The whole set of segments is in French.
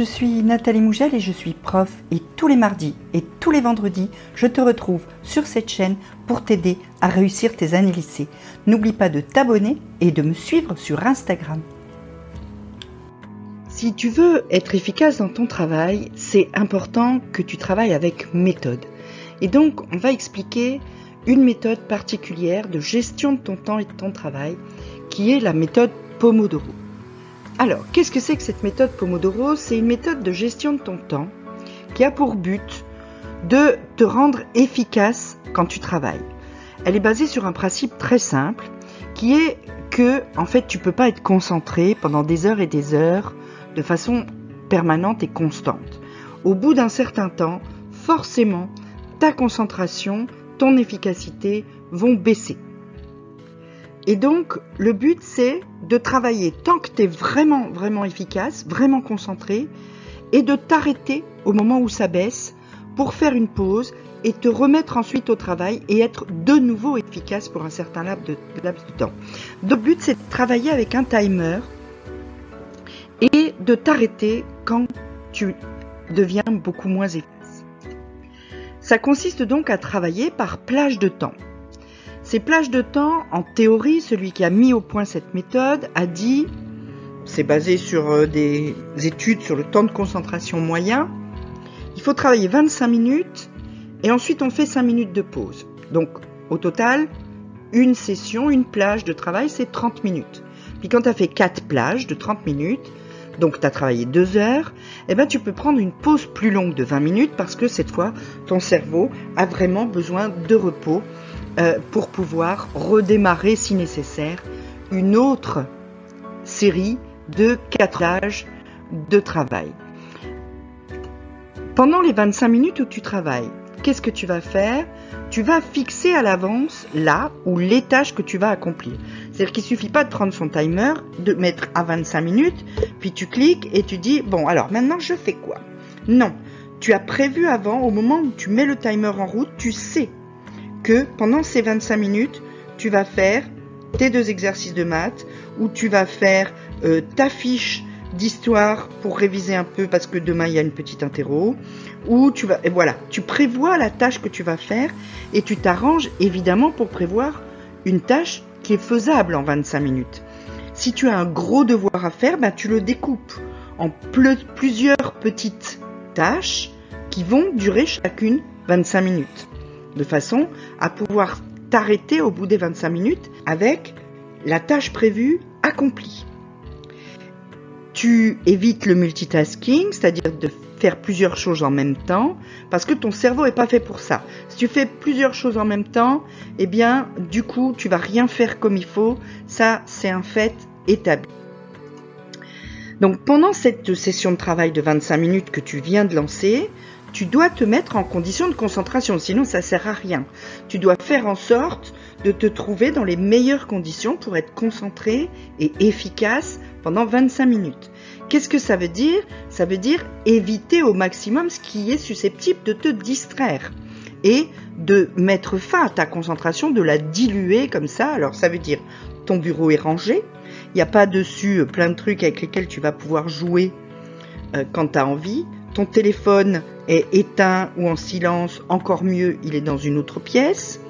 je suis Nathalie Mougel et je suis prof et tous les mardis et tous les vendredis, je te retrouve sur cette chaîne pour t'aider à réussir tes années lycée. N'oublie pas de t'abonner et de me suivre sur Instagram. Si tu veux être efficace dans ton travail, c'est important que tu travailles avec méthode. Et donc, on va expliquer une méthode particulière de gestion de ton temps et de ton travail, qui est la méthode Pomodoro. Alors, qu'est-ce que c'est que cette méthode Pomodoro? C'est une méthode de gestion de ton temps qui a pour but de te rendre efficace quand tu travailles. Elle est basée sur un principe très simple qui est que en fait, tu peux pas être concentré pendant des heures et des heures de façon permanente et constante. Au bout d'un certain temps, forcément, ta concentration, ton efficacité vont baisser. Et donc, le but, c'est de travailler tant que tu es vraiment, vraiment efficace, vraiment concentré, et de t'arrêter au moment où ça baisse pour faire une pause et te remettre ensuite au travail et être de nouveau efficace pour un certain laps de, laps de temps. Le but, c'est de travailler avec un timer et de t'arrêter quand tu deviens beaucoup moins efficace. Ça consiste donc à travailler par plage de temps. Ces plages de temps, en théorie, celui qui a mis au point cette méthode a dit, c'est basé sur euh, des études sur le temps de concentration moyen, il faut travailler 25 minutes et ensuite on fait 5 minutes de pause. Donc au total, une session, une plage de travail, c'est 30 minutes. Puis quand tu as fait 4 plages de 30 minutes, donc tu as travaillé 2 heures, eh ben, tu peux prendre une pause plus longue de 20 minutes parce que cette fois, ton cerveau a vraiment besoin de repos euh, pour pouvoir redémarrer, si nécessaire, une autre série de quatre âges de travail. Pendant les 25 minutes où tu travailles, qu'est-ce que tu vas faire? Tu vas fixer à l'avance là ou les tâches que tu vas accomplir. C'est-à-dire qu'il suffit pas de prendre son timer, de mettre à 25 minutes, puis tu cliques et tu dis bon alors maintenant je fais quoi? Non, tu as prévu avant, au moment où tu mets le timer en route, tu sais que pendant ces 25 minutes, tu vas faire tes deux exercices de maths, ou tu vas faire euh, ta fiche d'histoire pour réviser un peu parce que demain il y a une petite interro, ou tu vas, voilà, tu prévois la tâche que tu vas faire et tu t'arranges évidemment pour prévoir une tâche qui est faisable en 25 minutes. Si tu as un gros devoir à faire, ben, tu le découpes en plusieurs petites tâches qui vont durer chacune 25 minutes de façon à pouvoir t'arrêter au bout des 25 minutes avec la tâche prévue accomplie. Tu évites le multitasking, c'est-à-dire de faire plusieurs choses en même temps, parce que ton cerveau n'est pas fait pour ça. Si tu fais plusieurs choses en même temps, eh bien, du coup, tu vas rien faire comme il faut. Ça, c'est un fait établi. Donc, pendant cette session de travail de 25 minutes que tu viens de lancer, tu dois te mettre en condition de concentration, sinon ça sert à rien. Tu dois faire en sorte de te trouver dans les meilleures conditions pour être concentré et efficace pendant 25 minutes. Qu'est-ce que ça veut dire? Ça veut dire éviter au maximum ce qui est susceptible de te distraire et de mettre fin à ta concentration, de la diluer comme ça. Alors ça veut dire ton bureau est rangé, il n'y a pas dessus plein de trucs avec lesquels tu vas pouvoir jouer euh, quand tu as envie ton téléphone est éteint ou en silence, encore mieux, il est dans une autre pièce.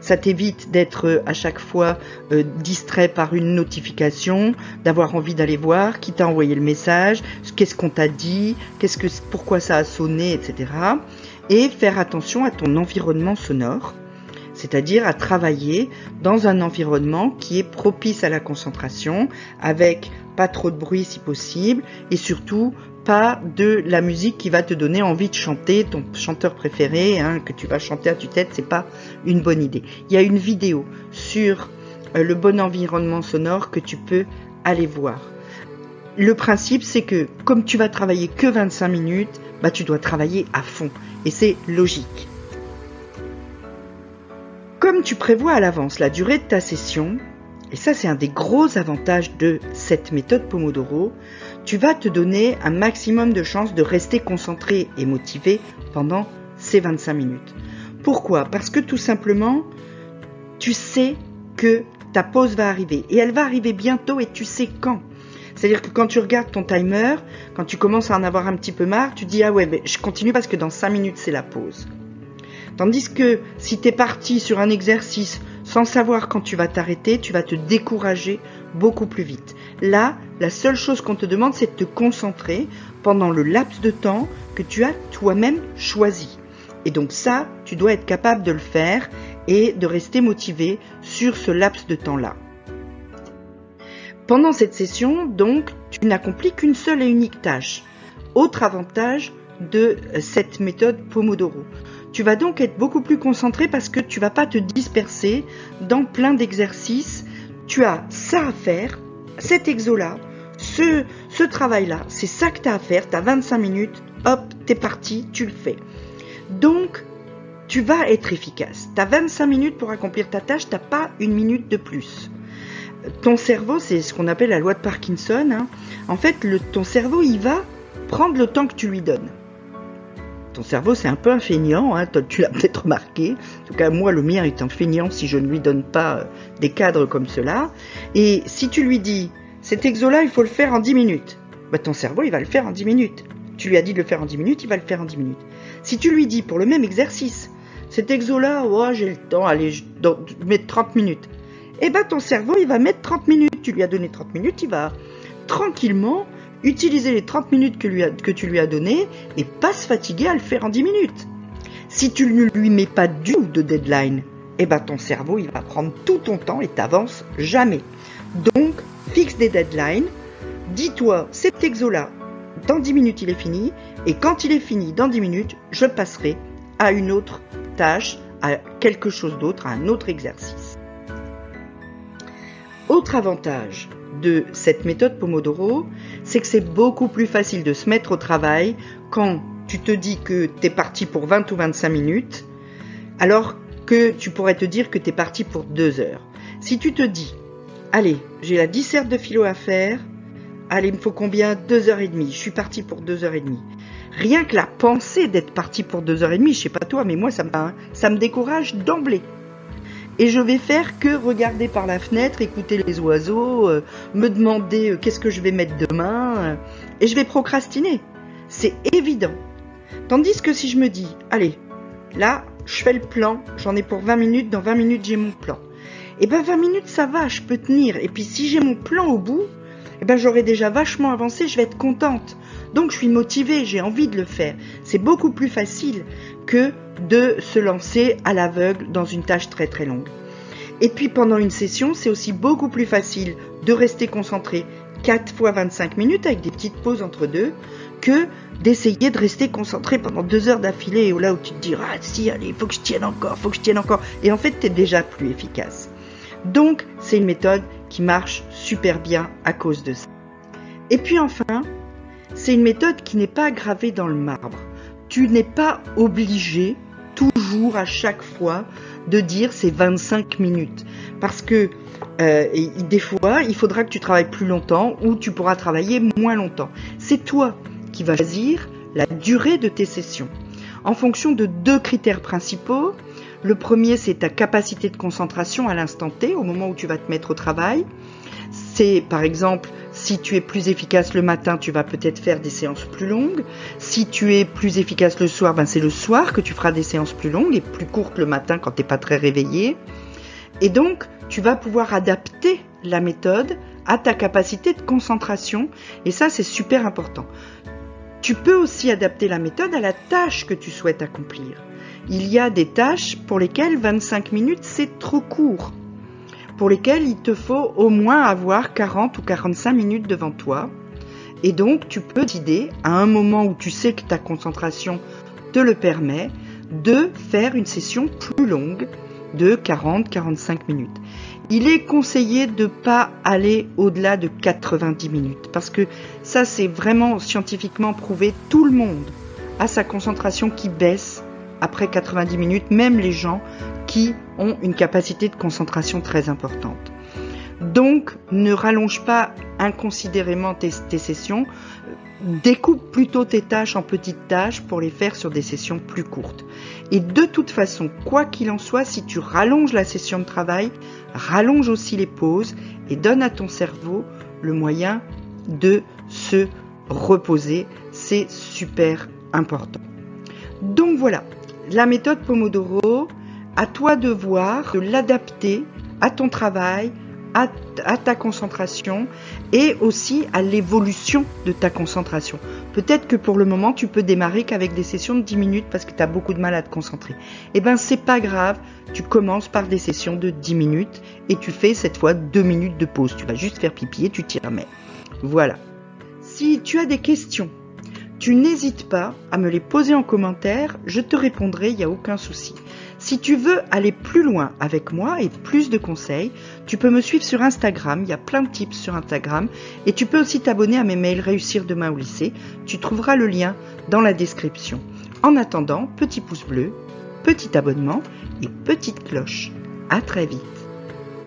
Ça t'évite d'être euh, à chaque fois euh, distrait par une notification, d'avoir envie d'aller voir qui t'a envoyé le message, qu'est-ce qu'on t'a dit, qu'est-ce que, pourquoi ça a sonné, etc. Et faire attention à ton environnement sonore, c'est-à-dire à travailler dans un environnement qui est propice à la concentration, avec pas trop de bruit si possible, et surtout pas de la musique qui va te donner envie de chanter ton chanteur préféré, hein, que tu vas chanter à tue-tête, c'est pas une bonne idée. Il y a une vidéo sur euh, le bon environnement sonore que tu peux aller voir. Le principe, c'est que comme tu vas travailler que 25 minutes, bah, tu dois travailler à fond. Et c'est logique. Comme tu prévois à l'avance la durée de ta session, et ça c'est un des gros avantages de cette méthode Pomodoro, tu vas te donner un maximum de chances de rester concentré et motivé pendant ces 25 minutes. Pourquoi? Parce que tout simplement, tu sais que ta pause va arriver et elle va arriver bientôt et tu sais quand. C'est-à-dire que quand tu regardes ton timer, quand tu commences à en avoir un petit peu marre, tu dis ah ouais, mais je continue parce que dans 5 minutes c'est la pause. Tandis que si tu es parti sur un exercice sans savoir quand tu vas t'arrêter, tu vas te décourager beaucoup plus vite. Là, la seule chose qu'on te demande, c'est de te concentrer pendant le laps de temps que tu as toi-même choisi. Et donc ça, tu dois être capable de le faire et de rester motivé sur ce laps de temps-là. Pendant cette session, donc, tu n'accomplis qu'une seule et unique tâche. Autre avantage de cette méthode Pomodoro. Tu vas donc être beaucoup plus concentré parce que tu vas pas te disperser dans plein d'exercices. Tu as ça à faire, cet exo-là, ce, travail-là, c'est ça que tu as à faire, tu as 25 minutes, hop, t'es parti, tu le fais. Donc, tu vas être efficace. Tu as 25 minutes pour accomplir ta tâche, tu pas une minute de plus. Ton cerveau, c'est ce qu'on appelle la loi de Parkinson. Hein. En fait, le, ton cerveau, il va prendre le temps que tu lui donnes. Ton cerveau, c'est un peu un feignant, hein, tu l'as peut-être remarqué. En tout cas, moi, le mien est un feignant si je ne lui donne pas euh, des cadres comme cela. Et si tu lui dis, cet exo-là, il faut le faire en 10 minutes, bah, ton cerveau, il va le faire en 10 minutes. Tu lui as dit de le faire en 10 minutes, il va le faire en 10 minutes. Si tu lui dis, pour le même exercice, cet exo-là, oh, j'ai le temps, allez, je mettre 30 minutes. Eh ben, ton cerveau, il va mettre 30 minutes. Tu lui as donné 30 minutes, il va tranquillement utiliser les 30 minutes que, tu lui as données et pas se fatiguer à le faire en 10 minutes. Si tu ne lui mets pas du de deadline, eh ben ton cerveau il va prendre tout ton temps et t'avances jamais. Donc fixe des deadlines, dis-toi cet exo là, dans 10 minutes il est fini et quand il est fini dans 10 minutes, je passerai à une autre tâche, à quelque chose d'autre, à un autre exercice. Autre avantage, de cette méthode Pomodoro, c'est que c'est beaucoup plus facile de se mettre au travail quand tu te dis que tu es parti pour 20 ou 25 minutes, alors que tu pourrais te dire que tu es parti pour 2 heures. Si tu te dis, allez, j'ai la disserte de philo à faire, allez, il me faut combien? 2 heures et demie, je suis parti pour 2 heures et demie. Rien que la pensée d'être parti pour 2 heures et demie, je sais pas toi, mais moi ça me, me décourage d'emblée et je vais faire que regarder par la fenêtre, écouter les oiseaux, euh, me demander euh, qu'est-ce que je vais mettre demain, euh, et je vais procrastiner. C'est évident. Tandis que si je me dis, allez, là, je fais le plan, j'en ai pour 20 minutes, dans 20 minutes j'ai mon plan. Et eh ben 20 minutes ça va, je peux tenir. Et puis si j'ai mon plan au bout, eh ben j'aurai déjà vachement avancé, je vais être contente. Donc je suis motivée, j'ai envie de le faire. C'est beaucoup plus facile que de se lancer à l'aveugle dans une tâche très très longue. Et puis pendant une session, c'est aussi beaucoup plus facile de rester concentré 4 fois 25 minutes avec des petites pauses entre deux que d'essayer de rester concentré pendant deux heures d'affilée là où tu te dis ah si allez faut que je tienne encore faut que je tienne encore et en fait tu es déjà plus efficace donc c'est une méthode qui marche super bien à cause de ça et puis enfin c'est une méthode qui n'est pas gravée dans le marbre tu n'es pas obligé toujours à chaque fois de dire c'est 25 minutes. Parce que euh, des fois, il faudra que tu travailles plus longtemps ou tu pourras travailler moins longtemps. C'est toi qui vas choisir la durée de tes sessions. En fonction de deux critères principaux. Le premier, c'est ta capacité de concentration à l'instant T, au moment où tu vas te mettre au travail. C'est par exemple si tu es plus efficace le matin, tu vas peut-être faire des séances plus longues. Si tu es plus efficace le soir, ben c'est le soir que tu feras des séances plus longues et plus courtes le matin quand tu n'es pas très réveillé. Et donc, tu vas pouvoir adapter la méthode à ta capacité de concentration. Et ça, c'est super important. Tu peux aussi adapter la méthode à la tâche que tu souhaites accomplir. Il y a des tâches pour lesquelles 25 minutes, c'est trop court pour lesquels il te faut au moins avoir 40 ou 45 minutes devant toi. Et donc, tu peux décider, à un moment où tu sais que ta concentration te le permet, de faire une session plus longue de 40-45 minutes. Il est conseillé de ne pas aller au-delà de 90 minutes parce que ça c'est vraiment scientifiquement prouvé. Tout le monde a sa concentration qui baisse après 90 minutes, même les gens qui ont une capacité de concentration très importante. Donc, ne rallonge pas inconsidérément tes, sessions, découpe plutôt tes tâches en petites tâches pour les faire sur des sessions plus courtes. Et de toute façon, quoi qu'il en soit, si tu rallonges la session de travail, rallonge aussi les pauses et donne à ton cerveau le moyen de se reposer. C'est super important. Donc voilà, la méthode Pomodoro, à toi de voir, de l'adapter à ton travail, à, ta concentration et aussi à l'évolution de ta concentration. Peut-être que pour le moment, tu peux démarrer qu'avec des sessions de 10 minutes parce que tu as beaucoup de mal à te concentrer. Eh ben, c'est pas grave. Tu commences par des sessions de 10 minutes et tu fais cette fois 2 minutes de pause. Tu vas juste faire pipi et tu t'y remets. Voilà. Si tu as des questions tu n'hésites pas à me les poser en commentaire, je te répondrai, il n'y a aucun souci. Si tu veux aller plus loin avec moi et plus de conseils, tu peux me suivre sur Instagram, il y a plein de tips sur Instagram, et tu peux aussi t'abonner à mes mails Réussir demain au lycée, tu trouveras le lien dans la description. En attendant, petit pouce bleu, petit abonnement et petite cloche. À très vite.